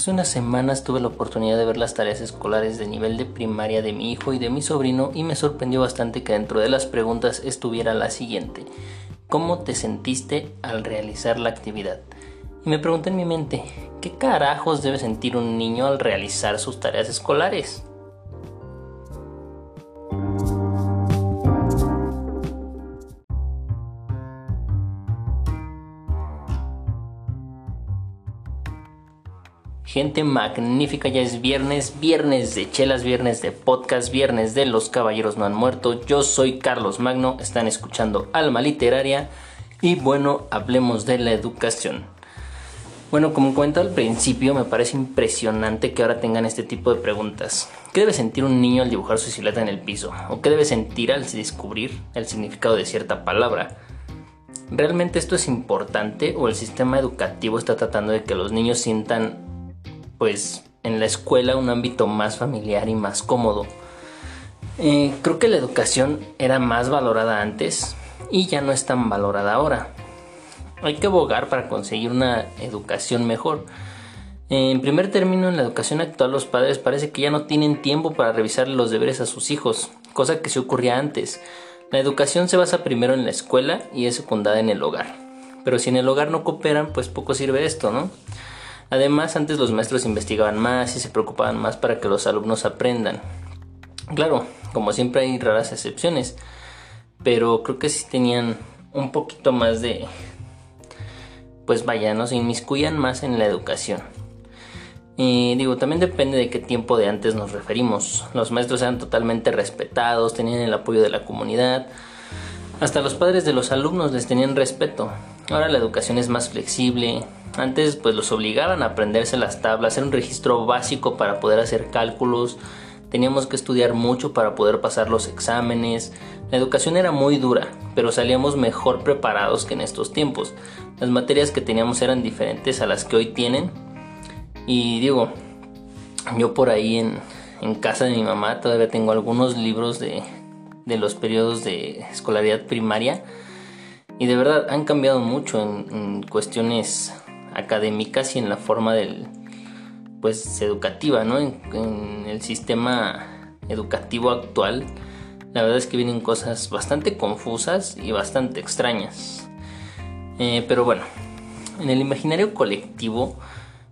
Hace unas semanas tuve la oportunidad de ver las tareas escolares de nivel de primaria de mi hijo y de mi sobrino y me sorprendió bastante que dentro de las preguntas estuviera la siguiente. ¿Cómo te sentiste al realizar la actividad? Y me pregunté en mi mente, ¿qué carajos debe sentir un niño al realizar sus tareas escolares? Gente magnífica, ya es viernes, viernes de chelas, viernes de podcast, viernes de Los Caballeros No Han Muerto. Yo soy Carlos Magno, están escuchando Alma Literaria y bueno, hablemos de la educación. Bueno, como cuento al principio, me parece impresionante que ahora tengan este tipo de preguntas. ¿Qué debe sentir un niño al dibujar su silueta en el piso? ¿O qué debe sentir al descubrir el significado de cierta palabra? ¿Realmente esto es importante o el sistema educativo está tratando de que los niños sientan pues en la escuela un ámbito más familiar y más cómodo. Eh, creo que la educación era más valorada antes y ya no es tan valorada ahora. Hay que abogar para conseguir una educación mejor. En primer término, en la educación actual los padres parece que ya no tienen tiempo para revisar los deberes a sus hijos, cosa que se ocurría antes. La educación se basa primero en la escuela y es secundada en el hogar. Pero si en el hogar no cooperan, pues poco sirve esto, ¿no? Además, antes los maestros investigaban más y se preocupaban más para que los alumnos aprendan. Claro, como siempre hay raras excepciones, pero creo que sí tenían un poquito más de... Pues vaya, no se inmiscuían más en la educación. Y digo, también depende de qué tiempo de antes nos referimos. Los maestros eran totalmente respetados, tenían el apoyo de la comunidad. Hasta los padres de los alumnos les tenían respeto. Ahora la educación es más flexible, antes pues los obligaban a aprenderse las tablas, hacer un registro básico para poder hacer cálculos, teníamos que estudiar mucho para poder pasar los exámenes. La educación era muy dura, pero salíamos mejor preparados que en estos tiempos. Las materias que teníamos eran diferentes a las que hoy tienen. Y digo, yo por ahí en, casa de mi mamá todavía tengo algunos libros de, los periodos de escolaridad primaria. Y de verdad han cambiado mucho en cuestiones académicas y en la forma del pues educativa, ¿no? En, el sistema educativo actual, la verdad es que vienen cosas bastante confusas y bastante extrañas. Eh, pero bueno, en el imaginario colectivo,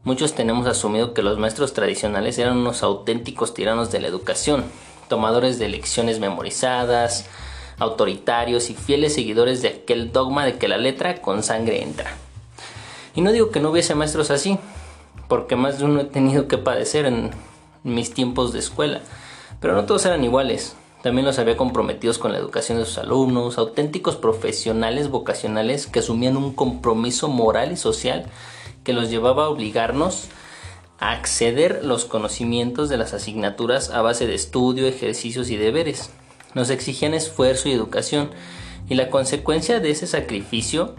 muchos tenemos asumido que los maestros tradicionales eran unos auténticos tiranos de la educación, tomadores de lecciones memorizadas, autoritarios y fieles seguidores de aquel dogma de que la letra con sangre entra. Y no digo que no hubiese maestros así, porque más de uno he tenido que padecer en mis tiempos de escuela, pero no todos eran iguales. También los había comprometidos con la educación de sus alumnos, auténticos profesionales vocacionales que asumían un compromiso moral y social que los llevaba a obligarnos a acceder los conocimientos de las asignaturas a base de estudio, ejercicios y deberes. Nos exigían esfuerzo y educación y la consecuencia de ese sacrificio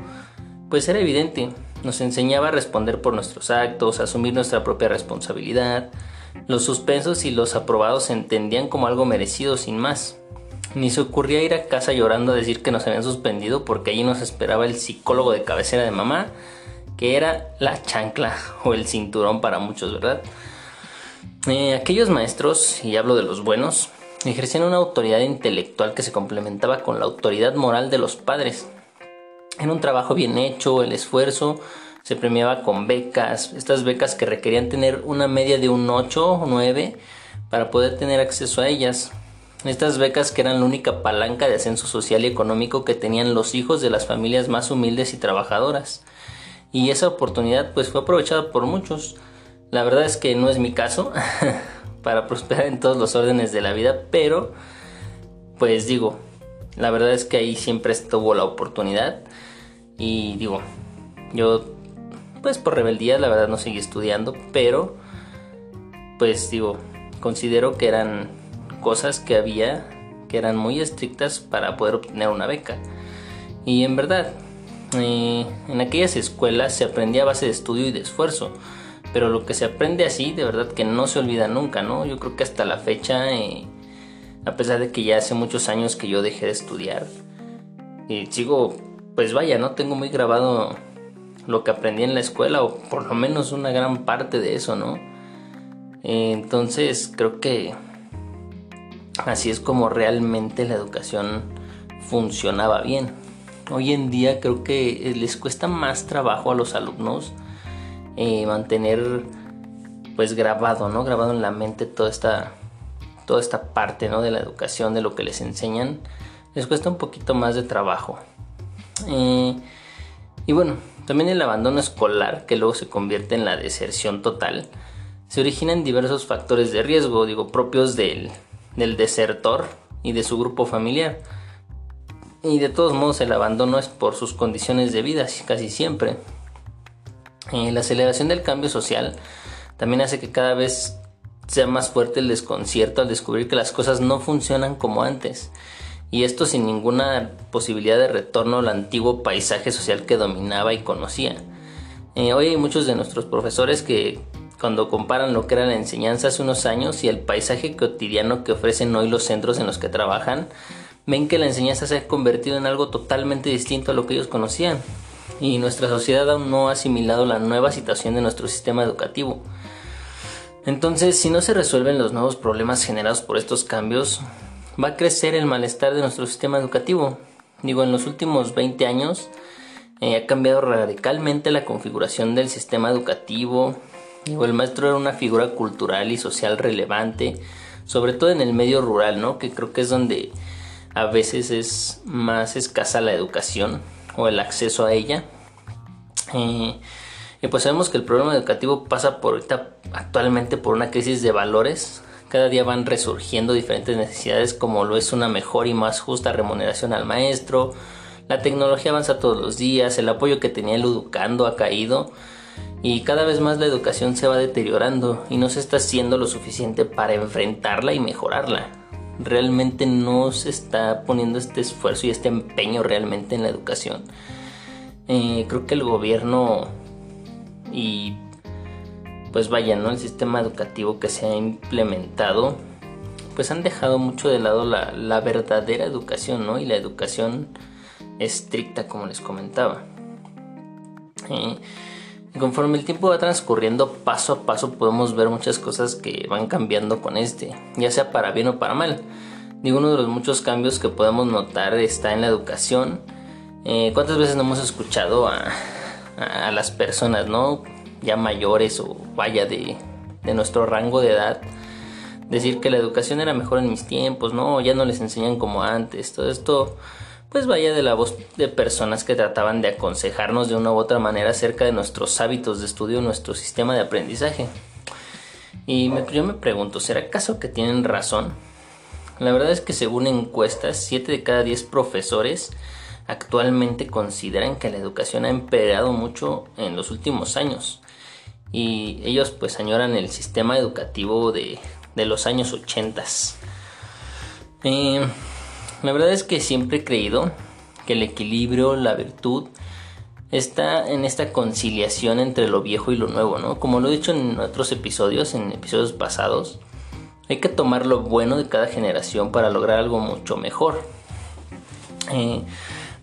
pues era evidente. Nos enseñaba a responder por nuestros actos, a asumir nuestra propia responsabilidad. Los suspensos y los aprobados se entendían como algo merecido sin más. Ni se ocurría ir a casa llorando a decir que nos habían suspendido porque allí nos esperaba el psicólogo de cabecera de mamá, que era la chancla o el cinturón para muchos, ¿verdad? Eh, aquellos maestros, y hablo de los buenos, ejercían una autoridad intelectual que se complementaba con la autoridad moral de los padres, en un trabajo bien hecho, el esfuerzo se premiaba con becas, estas becas que requerían tener una media de un 8 o 9 para poder tener acceso a ellas. Estas becas que eran la única palanca de ascenso social y económico que tenían los hijos de las familias más humildes y trabajadoras. Y esa oportunidad pues fue aprovechada por muchos. La verdad es que no es mi caso para prosperar en todos los órdenes de la vida, pero pues digo, la verdad es que ahí siempre estuvo la oportunidad y digo, yo pues por rebeldía la verdad no seguí estudiando, pero pues digo, considero que eran cosas que había que eran muy estrictas para poder obtener una beca. Y en verdad, eh, en aquellas escuelas se aprendía a base de estudio y de esfuerzo, pero lo que se aprende así, de verdad que no se olvida nunca, ¿no? Yo creo que hasta la fecha, eh, a pesar de que ya hace muchos años que yo dejé de estudiar, y sigo pues vaya, no tengo muy grabado lo que aprendí en la escuela o por lo menos una gran parte de eso, ¿no? entonces creo que así es como realmente la educación funcionaba bien. Hoy en día creo que les cuesta más trabajo a los alumnos eh, mantener pues grabado, ¿no? Grabado en la mente toda esta, toda esta parte, ¿no? De la educación, de lo que les enseñan. Les cuesta un poquito más de trabajo. Eh, y bueno, también el abandono escolar, que luego se convierte en la deserción total, se origina en diversos factores de riesgo, digo, propios del, desertor y de su grupo familiar. Y de todos modos el abandono es por sus condiciones de vida, casi siempre. Eh, la aceleración del cambio social también hace que cada vez sea más fuerte el desconcierto al descubrir que las cosas no funcionan como antes y esto sin ninguna posibilidad de retorno al antiguo paisaje social que dominaba y conocía. Eh, hoy hay muchos de nuestros profesores que cuando comparan lo que era la enseñanza hace unos años y el paisaje cotidiano que ofrecen hoy los centros en los que trabajan, ven que la enseñanza se ha convertido en algo totalmente distinto a lo que ellos conocían. Y nuestra sociedad aún no ha asimilado la nueva situación de nuestro sistema educativo. Entonces, si no se resuelven los nuevos problemas generados por estos cambios, va a crecer el malestar de nuestro sistema educativo. Digo, en los últimos 20 años eh, ha cambiado radicalmente la configuración del sistema educativo. Digo, el maestro era una figura cultural y social relevante, sobre todo en el medio rural, ¿no? Que creo que es donde a veces es más escasa la educación o el acceso a ella. Eh, y pues sabemos que el problema educativo pasa por ahorita actualmente por una crisis de valores cada día van resurgiendo diferentes necesidades como lo es una mejor y más justa remuneración al maestro, la tecnología avanza todos los días, el apoyo que tenía el educando ha caído y cada vez más la educación se va deteriorando y no se está haciendo lo suficiente para enfrentarla y mejorarla. Realmente no se está poniendo este esfuerzo y este empeño realmente en la educación. Eh, creo que el gobierno y pues vaya, ¿no? El sistema educativo que se ha implementado, pues han dejado mucho de lado la, verdadera educación, ¿no? Y la educación estricta, como les comentaba. Eh, conforme el tiempo va transcurriendo, paso a paso podemos ver muchas cosas que van cambiando con este, ya sea para bien o para mal. Digo, uno de los muchos cambios que podemos notar está en la educación. Eh, ¿Cuántas veces no hemos escuchado a, a las personas, no? ya mayores o vaya de, nuestro rango de edad, decir que la educación era mejor en mis tiempos, no, ya no les enseñan como antes, todo esto pues vaya de la voz de personas que trataban de aconsejarnos de una u otra manera acerca de nuestros hábitos de estudio, nuestro sistema de aprendizaje. Y yo me pregunto, ¿será acaso que tienen razón? La verdad es que según encuestas, 7 de cada 10 profesores actualmente consideran que la educación ha empeorado mucho en los últimos años y ellos pues añoran el sistema educativo de, los años 80. Eh, la verdad es que siempre he creído que el equilibrio, la virtud, está en esta conciliación entre lo viejo y lo nuevo, ¿no? Como lo he dicho en otros episodios, en episodios pasados, hay que tomar lo bueno de cada generación para lograr algo mucho mejor. Eh,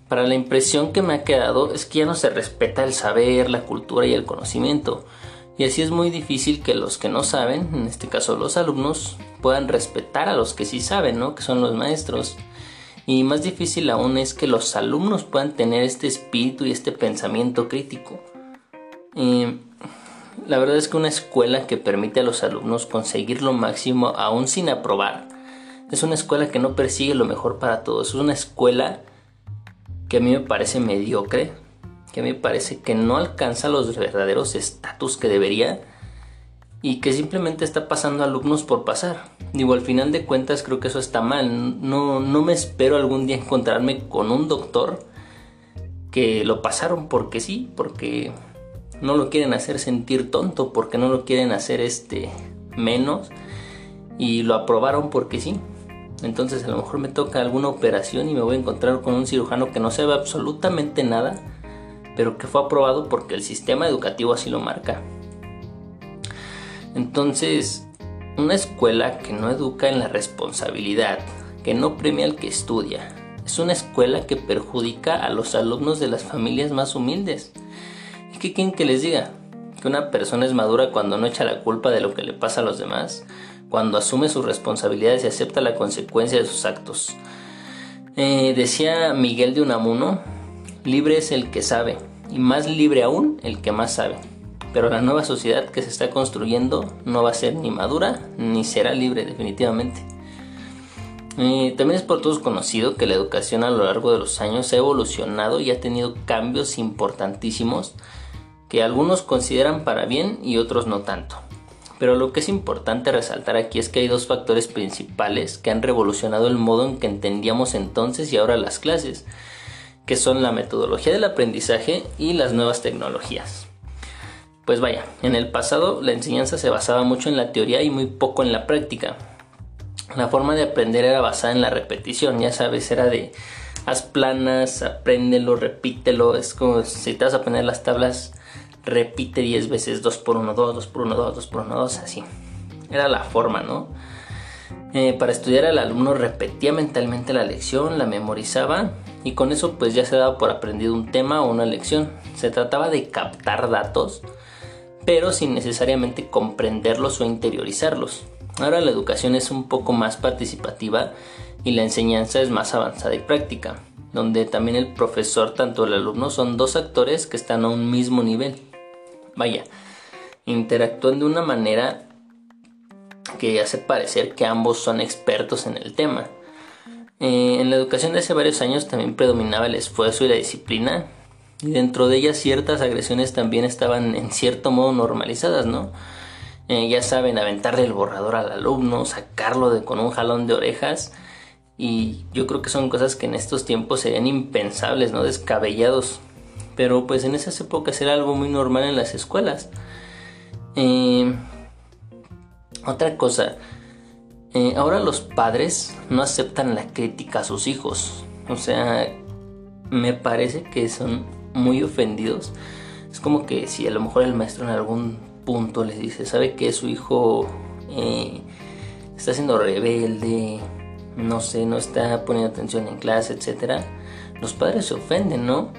para la impresión que me ha quedado es que ya no se respeta el saber, la cultura y el conocimiento. Y así es muy difícil que los que no saben, en este caso los alumnos, puedan respetar a los que sí saben, ¿no? Que son los maestros. Y más difícil aún es que los alumnos puedan tener este espíritu y este pensamiento crítico. la verdad es que una escuela que permite a los alumnos conseguir lo máximo aún sin aprobar, es una escuela que no persigue lo mejor para todos. Es una escuela que a mí me parece mediocre, que me parece que no alcanza los verdaderos estatus que debería y que simplemente está pasando alumnos por pasar. Digo, al final de cuentas creo que eso está mal. No, no me espero algún día encontrarme con un doctor que lo pasaron porque sí, porque no lo quieren hacer sentir tonto, porque no lo quieren hacer este menos y lo aprobaron porque sí. Entonces a lo mejor me toca alguna operación y me voy a encontrar con un cirujano que no sabe absolutamente nada pero que fue aprobado porque el sistema educativo así lo marca. Entonces, una escuela que no educa en la responsabilidad, que no premia al que estudia, es una escuela que perjudica a los alumnos de las familias más humildes, ¿Y qué quieren que les diga? Que una persona es madura cuando no echa la culpa de lo que le pasa a los demás, cuando asume sus responsabilidades y acepta la consecuencia de sus actos. Eh, decía Miguel de Unamuno, libre es el que sabe, y más libre aún el que más sabe. Pero la nueva sociedad que se está construyendo no va a ser ni madura ni será libre definitivamente. Eh, también es por todos conocido que la educación a lo largo de los años ha evolucionado y ha tenido cambios importantísimos que algunos consideran para bien y otros no tanto. Pero lo que es importante resaltar aquí es que hay dos factores principales que han revolucionado el modo en que entendíamos entonces y ahora las clases, que son la metodología del aprendizaje y las nuevas tecnologías. Pues vaya, en el pasado la enseñanza se basaba mucho en la teoría y muy poco en la práctica. La forma de aprender era basada en la repetición, ya sabes, era de haz planas, apréndelo, repítelo, es como si te vas a poner las tablas repite 10 veces 2 por 1, 2, 2 por 1, 2, 2 por 1, 2, así. Era la forma, ¿no? Eh, para estudiar el alumno repetía mentalmente la lección, la memorizaba y con eso pues ya se daba por aprendido un tema o una lección. Se trataba de captar datos, pero sin necesariamente comprenderlos o interiorizarlos. Ahora la educación es un poco más participativa y la enseñanza es más avanzada y práctica, donde también el profesor tanto el alumno son dos actores que están a un mismo nivel vaya, interactúan de una manera que hace parecer que ambos son expertos en el tema. Eh, en la educación de hace varios años también predominaba el esfuerzo y la disciplina, y dentro de ellas ciertas agresiones también estaban en cierto modo normalizadas, ¿no? Eh, ya saben, aventarle el borrador al alumno, sacarlo de, con un jalón de orejas, y yo creo que son cosas que en estos tiempos serían impensables, ¿no? Descabellados pero pues en esas épocas era algo muy normal en las escuelas. Eh, otra cosa, eh, ahora los padres no aceptan la crítica a sus hijos. O sea, me parece que son muy ofendidos. Es como que si a lo mejor el maestro en algún punto les dice, sabe que su hijo eh, está siendo rebelde, no sé, no está poniendo atención en clase, etc. Los padres se ofenden, ¿no?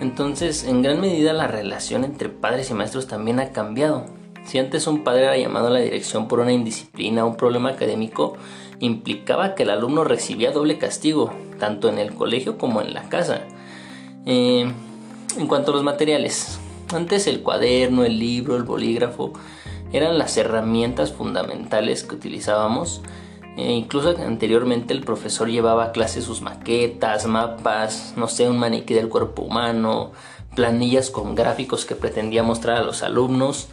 Entonces, en gran medida la relación entre padres y maestros también ha cambiado. Si antes un padre era llamado a la dirección por una indisciplina o un problema académico, implicaba que el alumno recibía doble castigo, tanto en el colegio como en la casa. Eh, en cuanto a los materiales, antes el cuaderno, el libro, el bolígrafo eran las herramientas fundamentales que utilizábamos. Eh, incluso anteriormente el profesor llevaba a clase sus maquetas, mapas, no sé, un maniquí del cuerpo humano, planillas con gráficos que pretendía mostrar a los alumnos.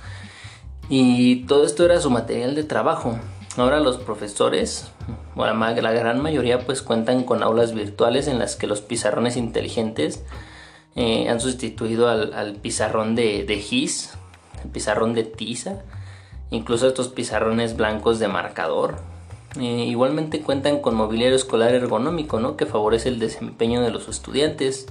Y todo esto era su material de trabajo. Ahora los profesores, bueno, la gran mayoría pues cuentan con aulas virtuales en las que los pizarrones inteligentes eh, han sustituido al, pizarrón de, de GIS, el pizarrón de tiza, incluso estos pizarrones blancos de marcador eh, igualmente cuentan con mobiliario escolar ergonómico, ¿no? Que favorece el desempeño de los estudiantes.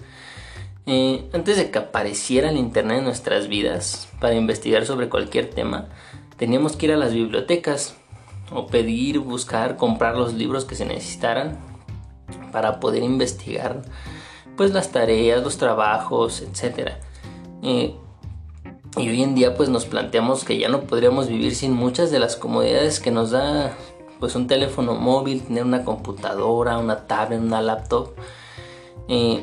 Eh, antes de que apareciera el Internet en nuestras vidas para investigar sobre cualquier tema, teníamos que ir a las bibliotecas o pedir, buscar, comprar los libros que se necesitaran para poder investigar pues las tareas, los trabajos, etc. Y hoy en día pues nos planteamos que ya no podríamos vivir sin muchas de las comodidades que nos da pues un teléfono móvil, tener una computadora, una tablet, una laptop. Y,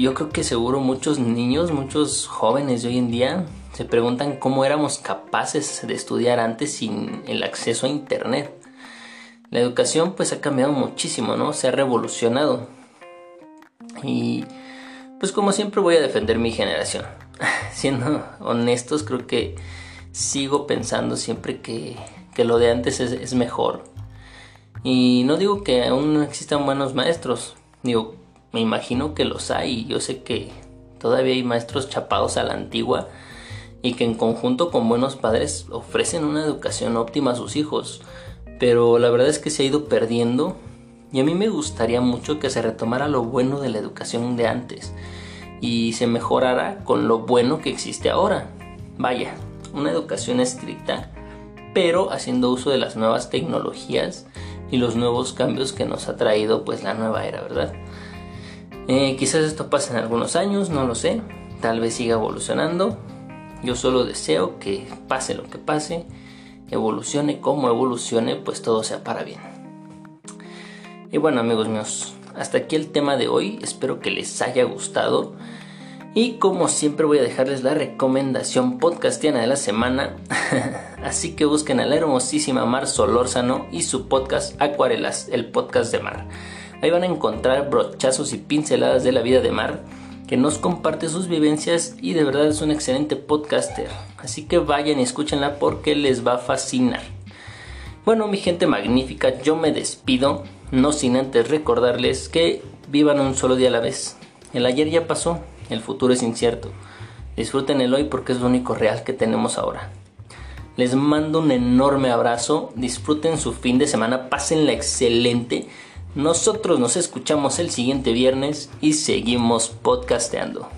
yo creo que seguro muchos niños, muchos jóvenes de hoy en día se preguntan cómo éramos capaces de estudiar antes sin el acceso a internet. La educación pues ha cambiado muchísimo, ¿no? Se ha revolucionado. Y pues como siempre voy a defender mi generación. Siendo honestos, creo que sigo pensando siempre que que lo de antes es, mejor. Y no digo que aún no existan buenos maestros, digo, me imagino que los hay, yo sé que todavía hay maestros chapados a la antigua y que en conjunto con buenos padres ofrecen una educación óptima a sus hijos, pero la verdad es que se ha ido perdiendo y a mí me gustaría mucho que se retomara lo bueno de la educación de antes y se mejorara con lo bueno que existe ahora. Vaya, una educación estricta pero haciendo uso de las nuevas tecnologías y los nuevos cambios que nos ha traído pues la nueva era, ¿verdad? Eh, quizás esto pase en algunos años, no lo sé, tal vez siga evolucionando. Yo solo deseo que pase lo que pase, evolucione como evolucione, pues todo sea para bien. Y bueno amigos míos, hasta aquí el tema de hoy, espero que les haya gustado. Y como siempre voy a dejarles la recomendación podcastiana de la semana. Así que busquen a la hermosísima Mar Solórzano y su podcast Acuarelas, el podcast de Mar. Ahí van a encontrar brochazos y pinceladas de la vida de Mar, que nos comparte sus vivencias y de verdad es un excelente podcaster. Así que vayan y escúchenla porque les va a fascinar. Bueno, mi gente magnífica, yo me despido, no sin antes recordarles que vivan un solo día a la vez. El ayer ya pasó, el futuro es incierto. Disfruten el hoy porque es lo único real que tenemos ahora. Les mando un enorme abrazo, disfruten su fin de semana, pásenla excelente. Nosotros nos escuchamos el siguiente viernes y seguimos podcasteando.